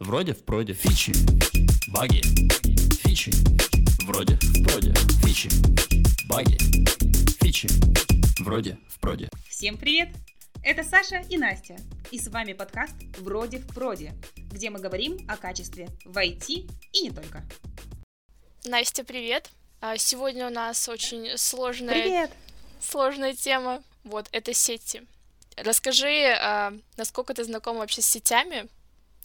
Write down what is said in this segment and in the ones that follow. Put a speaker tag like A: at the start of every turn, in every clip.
A: Вроде в проде. Фичи. Баги. Фичи. Вроде в проде. Фичи. Баги. Фичи. Вроде в проде.
B: Всем привет! Это Саша и Настя. И с вами подкаст «Вроде в проде», где мы говорим о качестве в IT и не только.
C: Настя, привет! А, Сегодня у нас очень сложная,
B: Привет!
C: сложная тема. Вот, это сети. Расскажи, а, насколько ты знакома вообще с сетями,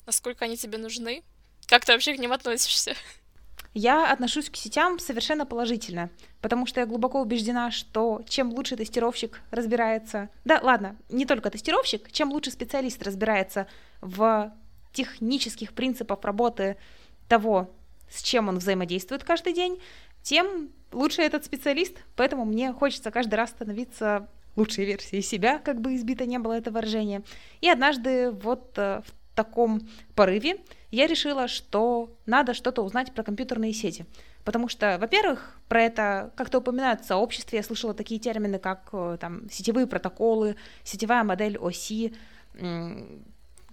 C: насколько они тебе нужны, как ты вообще к ним относишься?
D: Я отношусь к сетям совершенно положительно, потому что я глубоко убеждена, что чем лучше тестировщик разбирается, да, ладно, не только тестировщик, чем лучше специалист разбирается в технических принципах работы того, с чем он взаимодействует каждый день, тем лучше этот специалист. Поэтому мне хочется каждый раз становиться лучшей версией себя, как бы избито не было это выражение. И однажды вот э, в таком порыве я решила, что надо что-то узнать про компьютерные сети. Потому что, во-первых, про это как-то упоминают в сообществе, я слышала такие термины, как э, там сетевые протоколы, сетевая модель оси,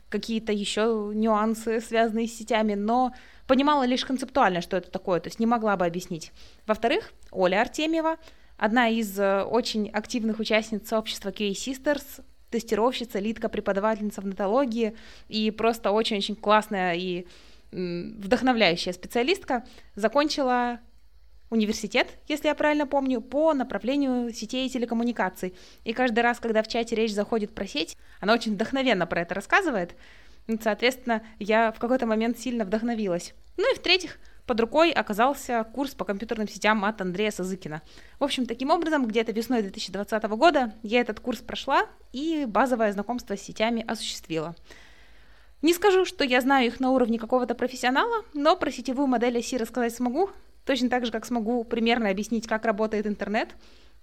D: какие-то еще нюансы, связанные с сетями, но понимала лишь концептуально, что это такое, то есть не могла бы объяснить. Во-вторых, Оля Артемьева, одна из э, очень активных участниц сообщества QA Sisters, тестировщица, лидка, преподавательница в нетологии и просто очень-очень классная и вдохновляющая специалистка, закончила университет, если я правильно помню, по направлению сетей и телекоммуникаций. И каждый раз, когда в чате речь заходит про сеть, она очень вдохновенно про это рассказывает. Соответственно, я в какой-то момент сильно вдохновилась. Ну и в-третьих, под рукой оказался курс по компьютерным сетям от Андрея Сазыкина. В общем, таким образом, где-то весной 2020 года я этот курс прошла и базовое знакомство с сетями осуществила. Не скажу, что я знаю их на уровне какого-то профессионала, но про сетевую модель оси рассказать смогу, точно так же, как смогу примерно объяснить, как работает интернет.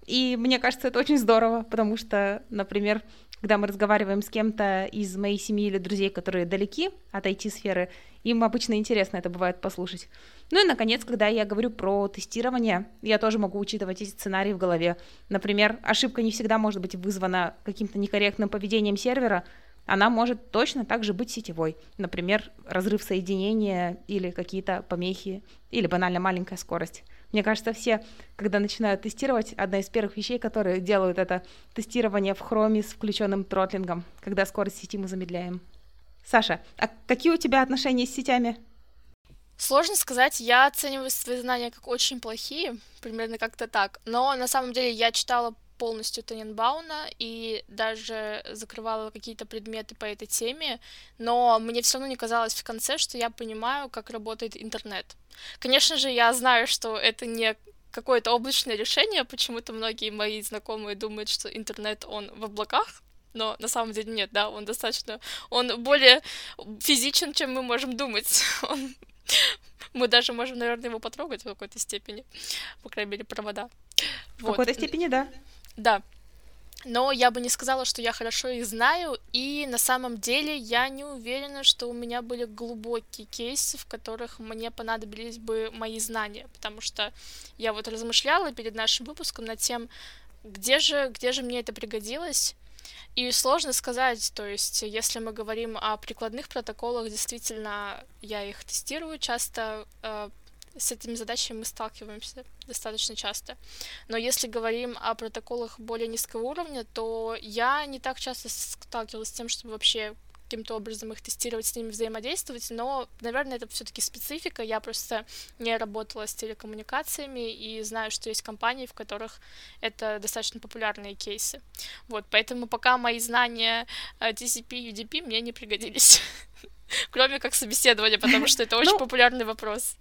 D: И мне кажется, это очень здорово, потому что, например, когда мы разговариваем с кем-то из моей семьи или друзей, которые далеки от IT-сферы, им обычно интересно это бывает послушать. Ну и, наконец, когда я говорю про тестирование, я тоже могу учитывать эти сценарии в голове. Например, ошибка не всегда может быть вызвана каким-то некорректным поведением сервера, она может точно так же быть сетевой. Например, разрыв соединения или какие-то помехи, или банально маленькая скорость. Мне кажется, все, когда начинают тестировать, одна из первых вещей, которые делают, это тестирование в хроме с включенным тротлингом, когда скорость сети мы замедляем. Саша, а какие у тебя отношения с сетями?
C: Сложно сказать, я оцениваю свои знания как очень плохие, примерно как-то так. Но на самом деле я читала полностью Тененбауна и даже закрывала какие-то предметы по этой теме, но мне все равно не казалось в конце, что я понимаю, как работает интернет. Конечно же, я знаю, что это не какое-то облачное решение, почему-то многие мои знакомые думают, что интернет, он в облаках, но на самом деле нет, да, он достаточно, он более физичен, чем мы можем думать. Он мы даже можем, наверное, его потрогать в какой-то степени, по крайней мере, провода.
D: В какой-то степени, да.
C: Да. Но я бы не сказала, что я хорошо их знаю, и на самом деле я не уверена, что у меня были глубокие кейсы, в которых мне понадобились бы мои знания, потому что я вот размышляла перед нашим выпуском над тем, где же, где же мне это пригодилось, и сложно сказать, то есть, если мы говорим о прикладных протоколах, действительно, я их тестирую часто, э, с этими задачами мы сталкиваемся достаточно часто. Но если говорим о протоколах более низкого уровня, то я не так часто сталкивалась с тем, чтобы вообще каким-то образом их тестировать, с ними взаимодействовать, но, наверное, это все-таки специфика. Я просто не работала с телекоммуникациями и знаю, что есть компании, в которых это достаточно популярные кейсы. Вот, поэтому пока мои знания э, TCP, UDP мне не пригодились. Кроме как собеседования, потому что это очень
D: Ну-
C: популярный вопрос.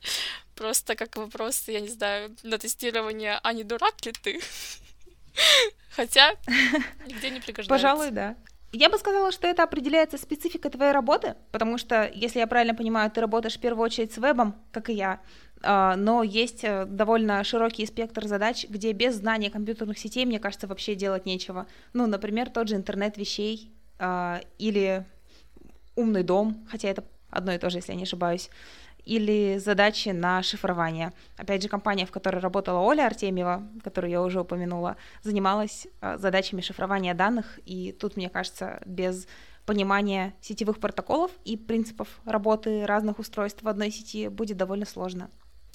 C: Просто как вопрос, я не знаю, на тестирование, а не дурак ли ты? Хотя нигде не пригождается.
D: Пожалуй, да. Я бы сказала, что это определяется спецификой твоей работы, потому что, если я правильно понимаю, ты работаешь в первую очередь с вебом, как и я, а, но есть э, довольно широкий спектр задач, где без знания компьютерных сетей, мне кажется, вообще делать нечего. Ну, например, тот же интернет вещей а, или умный дом, хотя это одно и то же, если я не ошибаюсь, или задачи на шифрование. Опять же, компания, в которой работала Оля Артемьева, которую я уже упомянула, занималась а, задачами шифрования данных, и тут, мне кажется, без понимание сетевых протоколов и принципов работы разных устройств в одной сети будет довольно сложно.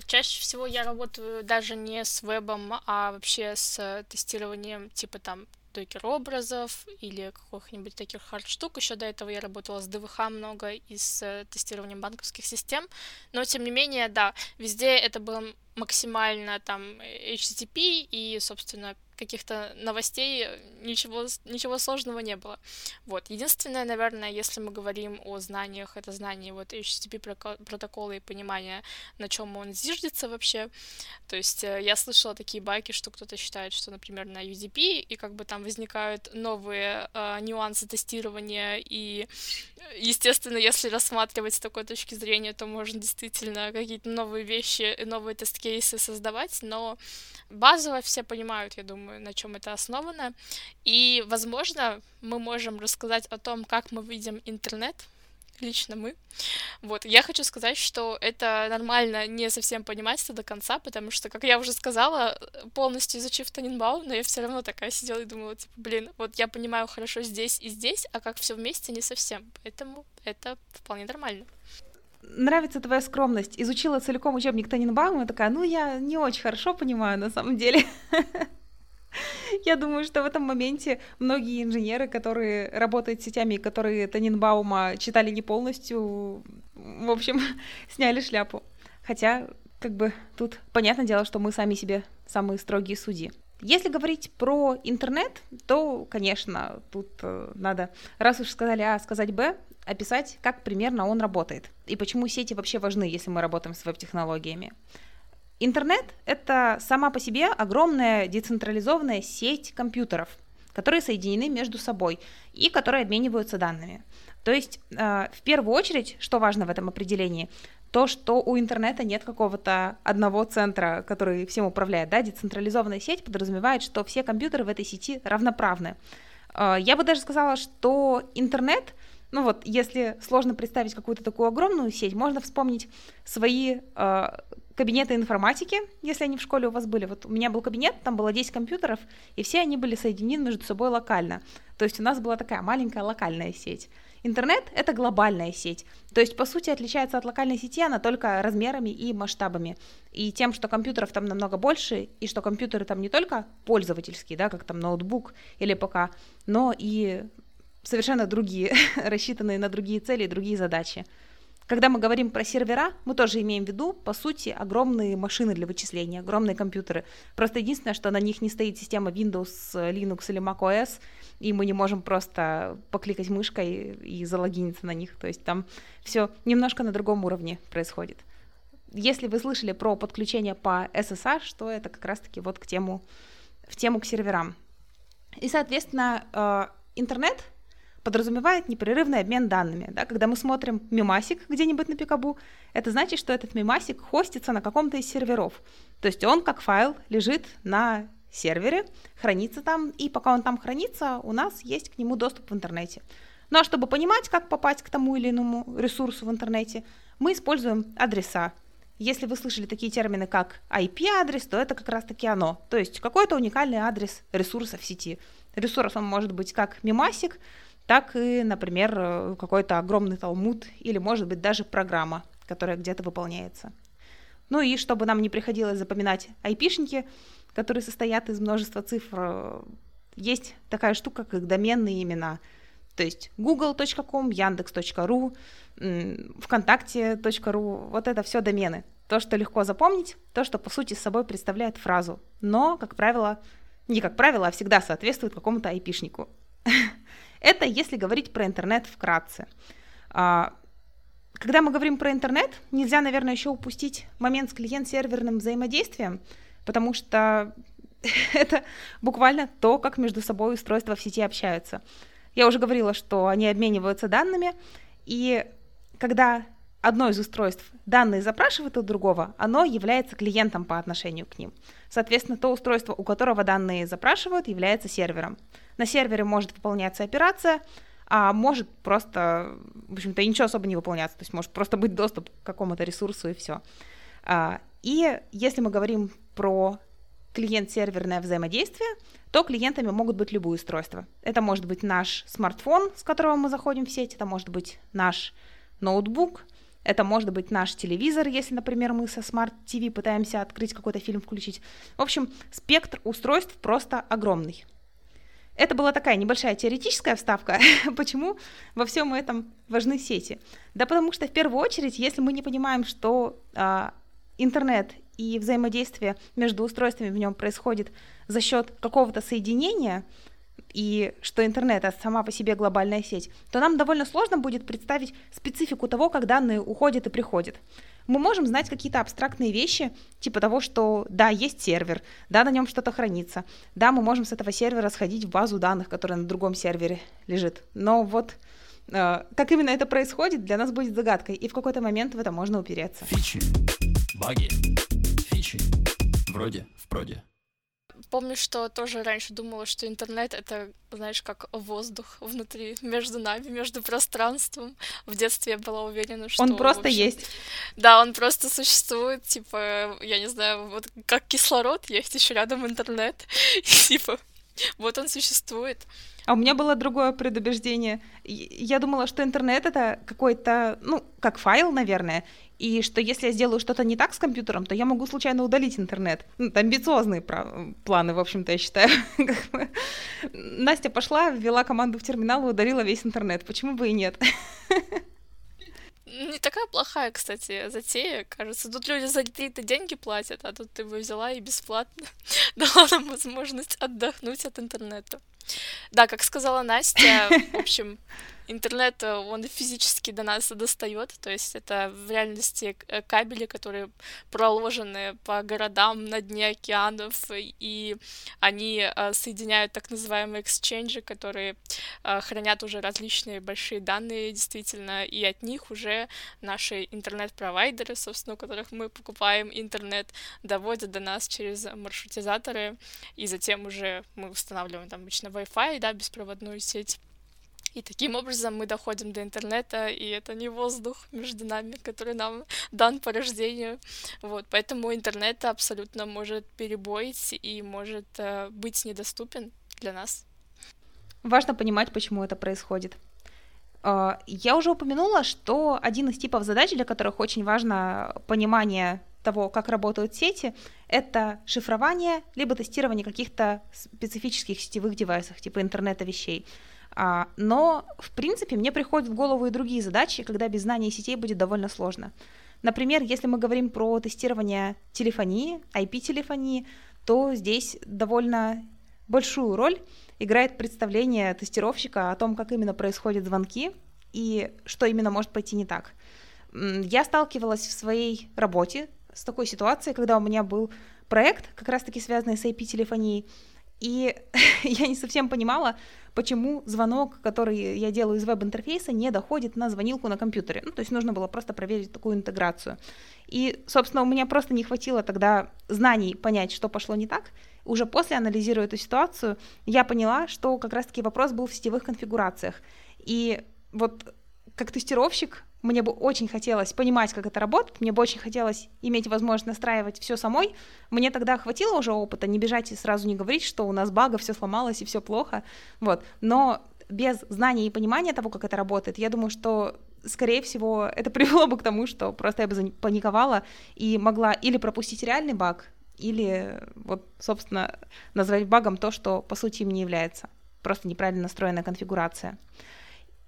C: Чаще всего я работаю даже не с вебом, а вообще с тестированием типа там докер-образов или каких-нибудь таких хард-штук. Еще до этого я работала с ДВХ много и с тестированием банковских систем. Но, тем не менее, да, везде это было максимально там HTTP и, собственно, каких-то новостей, ничего, ничего сложного не было. Вот. Единственное, наверное, если мы говорим о знаниях, это знание вот HTTP протокола и понимание, на чем он зиждется вообще. То есть э, я слышала такие байки, что кто-то считает, что, например, на UDP, и как бы там возникают новые э, нюансы тестирования, и, естественно, если рассматривать с такой точки зрения, то можно действительно какие-то новые вещи, новые тест-кейсы создавать, но базово все понимают, я думаю, на чем это основано. И, возможно, мы можем рассказать о том, как мы видим интернет, лично мы. Вот, я хочу сказать, что это нормально не совсем понимать это до конца, потому что, как я уже сказала, полностью изучив Таненбаум, но я все равно такая сидела и думала, типа, блин, вот я понимаю хорошо здесь и здесь, а как все вместе не совсем. Поэтому это вполне нормально
D: нравится твоя скромность. Изучила целиком учебник Таненбаума, такая, ну, я не очень хорошо понимаю на самом деле. Я думаю, что в этом моменте многие инженеры, которые работают с сетями, которые Таненбаума читали не полностью, в общем, сняли шляпу. Хотя, как бы, тут понятное дело, что мы сами себе самые строгие судьи. Если говорить про интернет, то, конечно, тут э, надо, раз уж сказали А, сказать Б, описать, как примерно он работает и почему сети вообще важны, если мы работаем с веб-технологиями. Интернет — это сама по себе огромная децентрализованная сеть компьютеров, которые соединены между собой и которые обмениваются данными. То есть, э, в первую очередь, что важно в этом определении, то, что у интернета нет какого-то одного центра, который всем управляет. Да? Децентрализованная сеть подразумевает, что все компьютеры в этой сети равноправны. Э, я бы даже сказала, что интернет, ну вот, если сложно представить какую-то такую огромную сеть, можно вспомнить свои э, кабинеты информатики, если они в школе у вас были. Вот у меня был кабинет, там было 10 компьютеров, и все они были соединены между собой локально. То есть у нас была такая маленькая локальная сеть. Интернет — это глобальная сеть. То есть, по сути, отличается от локальной сети она только размерами и масштабами. И тем, что компьютеров там намного больше, и что компьютеры там не только пользовательские, да, как там ноутбук или ПК, но и совершенно другие, рассчитанные на другие цели и другие задачи. Когда мы говорим про сервера, мы тоже имеем в виду, по сути, огромные машины для вычисления, огромные компьютеры. Просто единственное, что на них не стоит система Windows, Linux или macOS, и мы не можем просто покликать мышкой и залогиниться на них. То есть там все немножко на другом уровне происходит. Если вы слышали про подключение по SSH, то это как раз-таки вот к тему, в тему к серверам. И, соответственно, э, интернет подразумевает непрерывный обмен данными. Да? Когда мы смотрим мемасик где-нибудь на Пикабу, это значит, что этот мемасик хостится на каком-то из серверов. То есть он как файл лежит на сервере, хранится там, и пока он там хранится, у нас есть к нему доступ в интернете. Ну а чтобы понимать, как попасть к тому или иному ресурсу в интернете, мы используем адреса. Если вы слышали такие термины, как IP-адрес, то это как раз-таки оно. То есть какой-то уникальный адрес ресурса в сети. Ресурс он может быть как мемасик, так и, например, э, какой-то огромный талмуд или, может быть, даже программа, которая где-то выполняется. Ну и чтобы нам не приходилось запоминать айпишники, которые состоят из множества цифр, э, есть такая штука, как доменные имена. То есть google.com, яндекс.ру, вконтакте.ру, вот это все домены. То, что легко запомнить, то, что по сути собой представляет фразу, но, как правило, не как правило, а всегда соответствует какому-то айпишнику. Это если говорить про интернет вкратце. А, когда мы говорим про интернет, нельзя, наверное, еще упустить момент с клиент-серверным взаимодействием, потому что это буквально то, как между собой устройства в сети общаются. Я уже говорила, что они обмениваются данными, и когда одно из устройств данные запрашивает у другого, оно является клиентом по отношению к ним. Соответственно, то устройство, у которого данные запрашивают, является сервером. На сервере может выполняться операция, а может просто, в общем-то, ничего особо не выполняться, то есть может просто быть доступ к какому-то ресурсу и все. А, и если мы говорим про клиент-серверное взаимодействие, то клиентами могут быть любые устройства. Это может быть наш смартфон, с которого мы заходим в сеть, это может быть наш ноутбук, это может быть наш телевизор, если, например, мы со Smart TV пытаемся открыть какой-то фильм, включить. В общем, спектр устройств просто огромный. Это была такая небольшая теоретическая вставка. Почему во всем этом важны сети? Да потому что в первую очередь, если мы не понимаем, что а, интернет и взаимодействие между устройствами в нем происходит за счет какого-то соединения, и что интернет это сама по себе глобальная сеть, то нам довольно сложно будет представить специфику того, как данные уходят и приходят. Мы можем знать какие-то абстрактные вещи, типа того, что да, есть сервер, да, на нем что-то хранится, да, мы можем с этого сервера сходить в базу данных, которая на другом сервере лежит. Но вот э, как именно это происходит, для нас будет загадкой, и в какой-то момент в это можно упереться.
A: Фичи, баги, фичи, вроде в проде
C: помню, что тоже раньше думала, что интернет — это, знаешь, как воздух внутри, между нами, между пространством. В детстве я была уверена, что...
D: Он просто общем, есть.
C: Да, он просто существует, типа, я не знаю, вот как кислород, есть еще рядом интернет, типа, вот он существует.
D: А у меня было другое предубеждение. Я думала, что интернет это какой-то, ну, как файл, наверное, и что если я сделаю что-то не так с компьютером, то я могу случайно удалить интернет. Ну, это амбициозные планы, в общем-то, я считаю. Настя пошла, ввела команду в терминал и удалила весь интернет. Почему бы и нет?
C: Не такая плохая, кстати, затея, кажется. Тут люди за какие-то деньги платят, а тут ты бы взяла и бесплатно дала нам возможность отдохнуть от интернета. Да, как сказала Настя, в общем, интернет, э, он физически до нас достает, то есть это в реальности э, кабели, которые проложены по городам на дне океанов, и они э, соединяют так называемые эксченджи, которые хранят уже различные большие данные, действительно, и от них уже наши интернет-провайдеры, собственно, у которых мы покупаем интернет, доводят до нас через маршрутизаторы, и затем уже мы устанавливаем там обычно Wi-Fi, да, беспроводную сеть, и таким образом мы доходим до интернета, и это не воздух между нами, который нам дан по рождению. Вот, поэтому интернет абсолютно может перебоить и может э, быть недоступен для нас.
D: Важно понимать, почему это происходит. А, я уже упомянула, что один из типов задач, для которых очень важно понимание того, как работают сети, это шифрование либо тестирование каких-то специфических сетевых девайсов, типа интернета вещей. А, но, в принципе, мне приходят в голову и другие задачи, когда без знания сетей будет довольно сложно. Например, если мы говорим про тестирование телефонии, IP-телефонии, то здесь довольно большую роль играет представление тестировщика о том, как именно происходят звонки и что именно может пойти не так. Я сталкивалась в своей работе с такой ситуацией, когда у меня был проект, как раз-таки связанный с IP-телефонией, и я не совсем понимала, почему звонок, который я делаю из веб-интерфейса, не доходит на звонилку на компьютере. Ну, то есть нужно было просто проверить такую интеграцию. И, собственно, у меня просто не хватило тогда знаний понять, что пошло не так. Уже после, анализируя эту ситуацию, я поняла, что как раз-таки вопрос был в сетевых конфигурациях. И вот как тестировщик мне бы очень хотелось понимать, как это работает, мне бы очень хотелось иметь возможность настраивать все самой. Мне тогда хватило уже опыта, не бежать и сразу не говорить, что у нас бага, все сломалось и все плохо. Вот. Но без знания и понимания того, как это работает, я думаю, что скорее всего, это привело бы к тому, что просто я бы запаниковала и могла или пропустить реальный баг, или вот, собственно, назвать багом то, что по сути им не является. Просто неправильно настроенная конфигурация.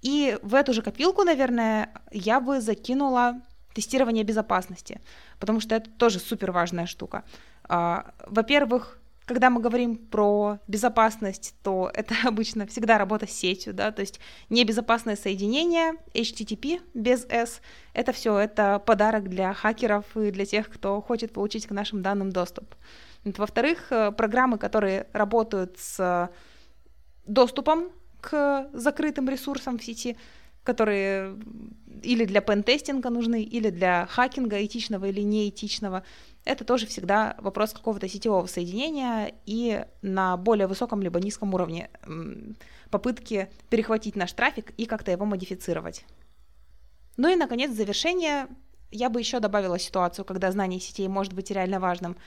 D: И в эту же копилку, наверное, я бы закинула тестирование безопасности, потому что это тоже супер важная штука. А, во-первых, когда мы говорим про безопасность, то это обычно всегда работа с сетью, да, то есть небезопасное соединение, HTTP без S, это все, это подарок для хакеров и для тех, кто хочет получить к нашим данным доступ. Во-вторых, э, программы, которые работают с доступом к закрытым ресурсам в сети, которые или для пентестинга нужны, или для хакинга этичного или неэтичного. Это тоже всегда вопрос какого-то сетевого соединения и на более высоком либо низком уровне попытки перехватить наш трафик и как-то его модифицировать. Ну и, наконец, в завершение я бы еще добавила ситуацию, когда знание сетей может быть реально важным.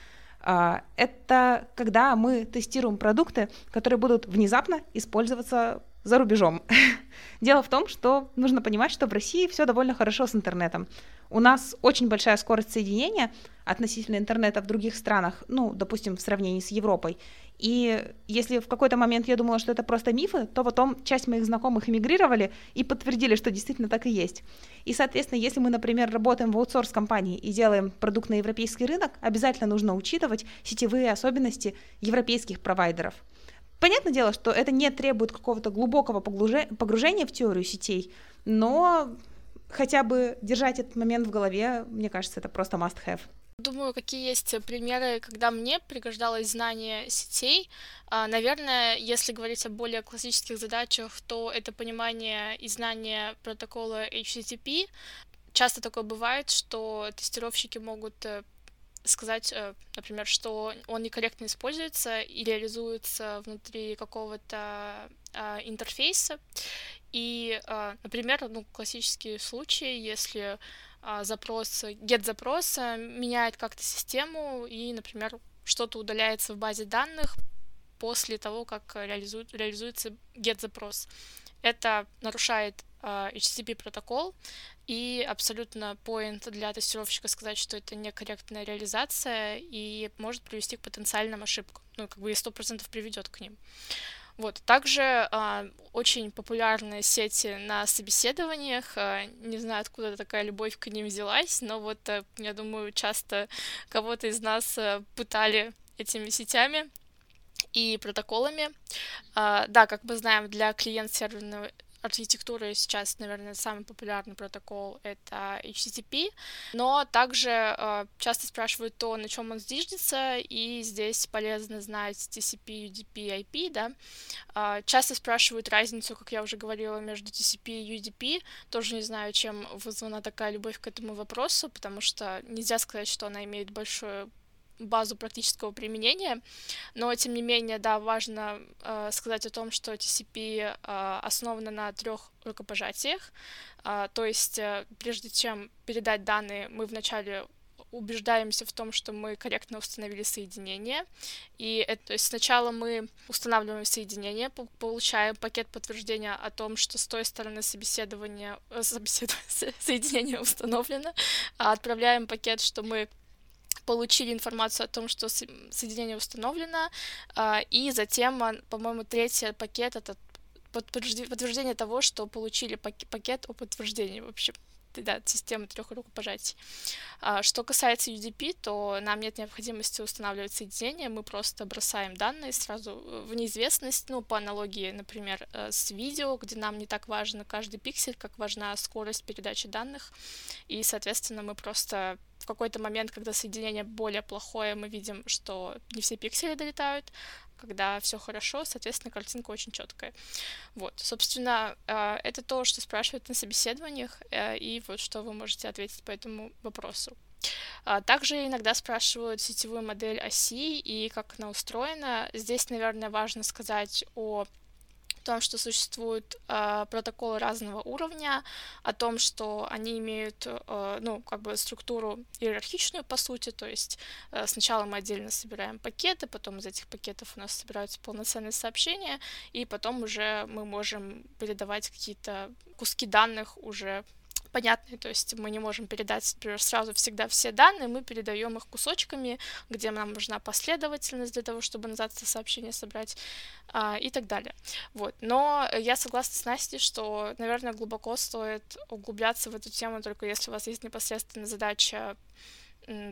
D: А, это когда мы тестируем продукты, которые будут внезапно использоваться за рубежом. Дело в том, что нужно понимать, что в России все довольно хорошо с интернетом. У нас очень большая скорость соединения относительно интернета в других странах, ну, допустим, в сравнении с Европой. И если в какой-то момент я думала, что это просто мифы, то потом часть моих знакомых эмигрировали и подтвердили, что действительно так и есть. И, соответственно, если мы, например, работаем в аутсорс-компании и делаем продукт на европейский рынок, обязательно нужно учитывать сетевые особенности европейских провайдеров. Понятное дело, что это не требует какого-то глубокого погружения в теорию сетей, но хотя бы держать этот момент в голове, мне кажется, это просто must-have.
C: Думаю, какие есть примеры, когда мне пригождалось знание сетей. А, наверное, если говорить о более классических задачах, то это понимание и знание протокола HTTP. Часто такое бывает, что тестировщики могут э, сказать, э, например, что он некорректно используется и реализуется внутри какого-то а, интерфейса. И, а, например, ну, классические случаи, если а, запрос, get запроса меняет как-то систему и, например, что-то удаляется в базе данных после того, как реализует, реализуется get запрос. Это нарушает HTTP протокол, и абсолютно point для тестировщика сказать, что это некорректная реализация и может привести к потенциальным ошибкам. Ну, как бы и сто процентов приведет к ним. Вот. Также э, очень популярные сети на собеседованиях. Э, не знаю, откуда такая любовь к ним взялась, но вот, э, я думаю, часто кого-то из нас э, пытали этими сетями и протоколами. Uh, да, как мы знаем, для клиент-серверного архитектуры сейчас, наверное, самый популярный протокол — это HTTP, но также э, часто спрашивают то, на чем он зиждется, и здесь полезно знать TCP, UDP, IP, да. Э, часто спрашивают разницу, как я уже говорила, между TCP и UDP. Тоже не знаю, чем вызвана такая любовь к этому вопросу, потому что нельзя сказать, что она имеет большое базу практического применения, но тем не менее, да, важно э, сказать о том, что TCP э, основана на трех рукопожатиях, э, то есть э, прежде чем передать данные, мы вначале убеждаемся в том, что мы корректно установили соединение. И это, то есть сначала мы устанавливаем соединение, получаем пакет подтверждения о том, что с той стороны собеседования, э, собеседования соединение установлено, а отправляем пакет, что мы получили информацию о том, что соединение установлено, а, и затем, а, по-моему, третий пакет — это подтверждение того, что получили пакет о подтверждении, в общем, да, системы трех рукопожатий. А, что касается UDP, то нам нет необходимости устанавливать соединение, мы просто бросаем данные сразу в неизвестность, ну, по аналогии, например, э, с видео, где нам не так важно каждый пиксель, как важна скорость передачи данных, и, соответственно, мы просто в какой-то момент, когда соединение более плохое, мы видим, что не все пиксели долетают, когда все хорошо, соответственно, картинка очень четкая. Вот, собственно, э, это то, что спрашивают на собеседованиях, э, и вот что вы можете ответить по этому вопросу. А, также иногда спрашивают сетевую модель оси и как она устроена. Здесь, наверное, важно сказать о том, что существуют э, протоколы разного уровня, о том, что они имеют, э, ну, как бы структуру иерархичную, по сути, то есть э, сначала мы отдельно собираем пакеты, потом из этих пакетов у нас собираются полноценные сообщения, и потом уже мы можем передавать какие-то куски данных уже понятные, то есть мы не можем передать, например, сразу всегда все данные, мы передаем их кусочками, где нам нужна последовательность для того, чтобы назад это сообщение собрать а, и так далее. Вот. Но я согласна с Настей, что, наверное, глубоко стоит углубляться в эту тему, только если у вас есть непосредственная задача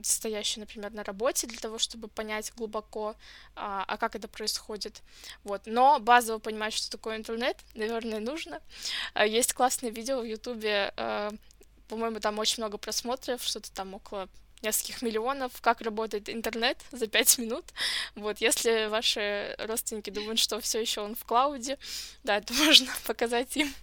C: стоящий, например, на работе, для того, чтобы понять глубоко, а, а как это происходит. Вот. Но базово понимать, что такое интернет, наверное, нужно. А, есть классное видео в Ютубе, а, по-моему, там очень много просмотров, что-то там около нескольких миллионов, как работает интернет за пять минут. Вот, если ваши родственники думают, что все еще он в клауде, да, это можно показать им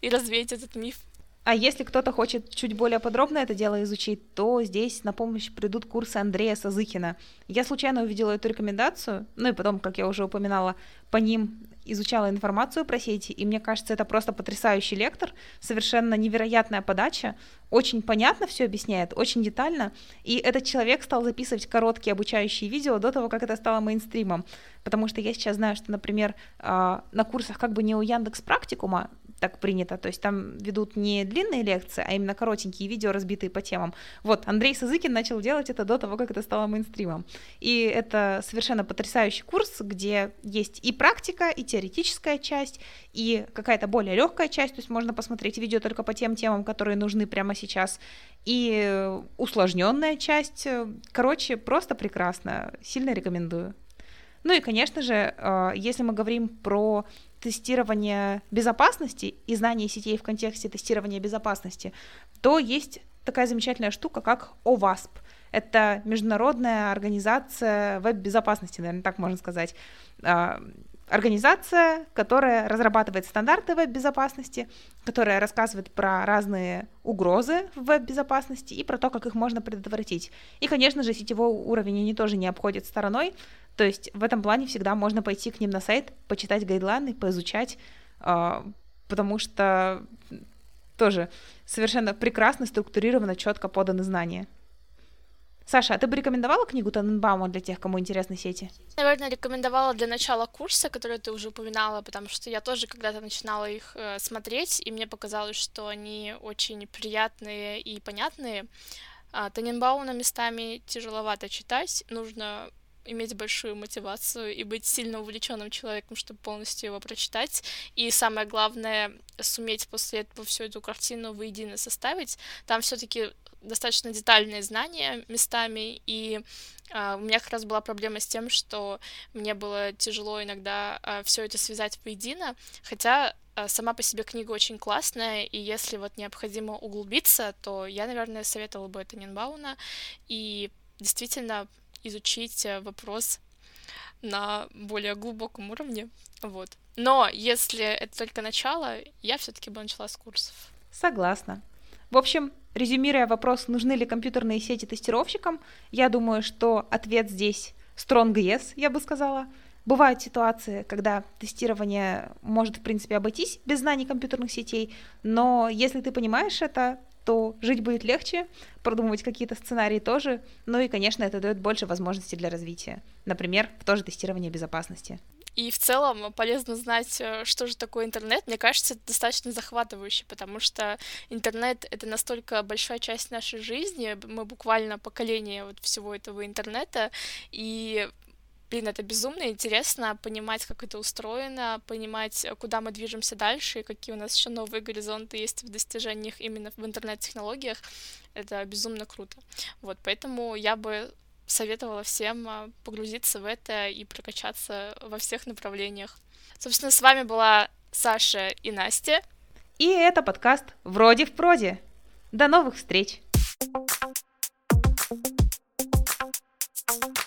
C: и развеять этот миф.
D: А если кто-то хочет чуть более подробно это дело изучить, то здесь на помощь придут курсы Андрея Сазыкина. Я случайно увидела эту рекомендацию, ну и потом, как я уже упоминала, по ним изучала информацию про сети, и мне кажется, это просто потрясающий лектор, совершенно невероятная подача, очень понятно все объясняет, очень детально, и этот человек стал записывать короткие обучающие видео до того, как это стало мейнстримом, потому что я сейчас знаю, что, например, а, на курсах как бы не у Яндекс Практикума, так принято, то есть там ведут не длинные лекции, а именно коротенькие видео, разбитые по темам. Вот, Андрей Сазыкин начал делать это до того, как это стало мейнстримом. И это совершенно потрясающий курс, где есть и практика, и теоретическая часть, и какая-то более легкая часть, то есть можно посмотреть видео только по тем темам, которые нужны прямо сейчас, и усложненная часть. Короче, просто прекрасно, сильно рекомендую. Ну и, конечно же, э, если мы говорим про тестирование безопасности и знание сетей в контексте тестирования безопасности, то есть такая замечательная штука, как OWASP. Это международная организация веб-безопасности, наверное, так можно сказать. А, организация, которая разрабатывает стандарты веб-безопасности, которая рассказывает про разные угрозы в веб-безопасности и про то, как их можно предотвратить. И, конечно же, сетевой уровень они тоже не обходят стороной, то есть в этом плане всегда можно пойти к ним на сайт, почитать гайдлайны, поизучать, а, потому что тоже совершенно прекрасно, структурированно, четко поданы знания. Саша, а ты бы рекомендовала книгу Таненбаума для тех, кому интересны сети?
C: Наверное, рекомендовала для начала курса, который ты уже упоминала, потому что я тоже когда-то начинала их э, смотреть, и мне показалось, что они очень приятные и понятные. А, Таненбауна местами тяжеловато читать, нужно иметь большую мотивацию и быть сильно увлеченным человеком, чтобы полностью его прочитать. И самое главное, суметь после этого всю эту картину воедино составить. Там все-таки достаточно детальные знания местами, и Uh, у меня как раз была проблема с тем, что мне было тяжело иногда uh, все это связать воедино, хотя uh, сама по себе книга очень классная, и если вот необходимо углубиться, то я, наверное, советовала бы это Нинбауна, и действительно изучить э, вопрос на более глубоком уровне. Вот. Но если это только начало, я все-таки бы начала с курсов.
D: Согласна. В общем, резюмируя вопрос, нужны ли компьютерные сети тестировщикам, я думаю, что ответ здесь strong yes, я бы сказала. Бывают ситуации, когда тестирование может, в принципе, обойтись без знаний компьютерных сетей, но если ты понимаешь это, то жить будет легче, продумывать какие-то сценарии тоже, ну и, конечно, это дает больше возможностей для развития. Например, в то же тестирование безопасности.
C: И в целом полезно знать, э, что же такое интернет. Мне кажется, это достаточно захватывающе, потому что интернет — это настолько большая часть нашей жизни, мы буквально поколение вот всего этого интернета, и блин, это безумно интересно понимать, как это устроено, понимать, куда мы движемся дальше, и какие у нас еще новые горизонты есть в достижениях именно в интернет-технологиях. Это безумно круто. Вот, поэтому я бы советовала всем а, погрузиться в это и прокачаться во всех направлениях. Собственно, с вами была Саша и Настя.
D: И это подкаст «Вроде в проде». До новых встреч! thank you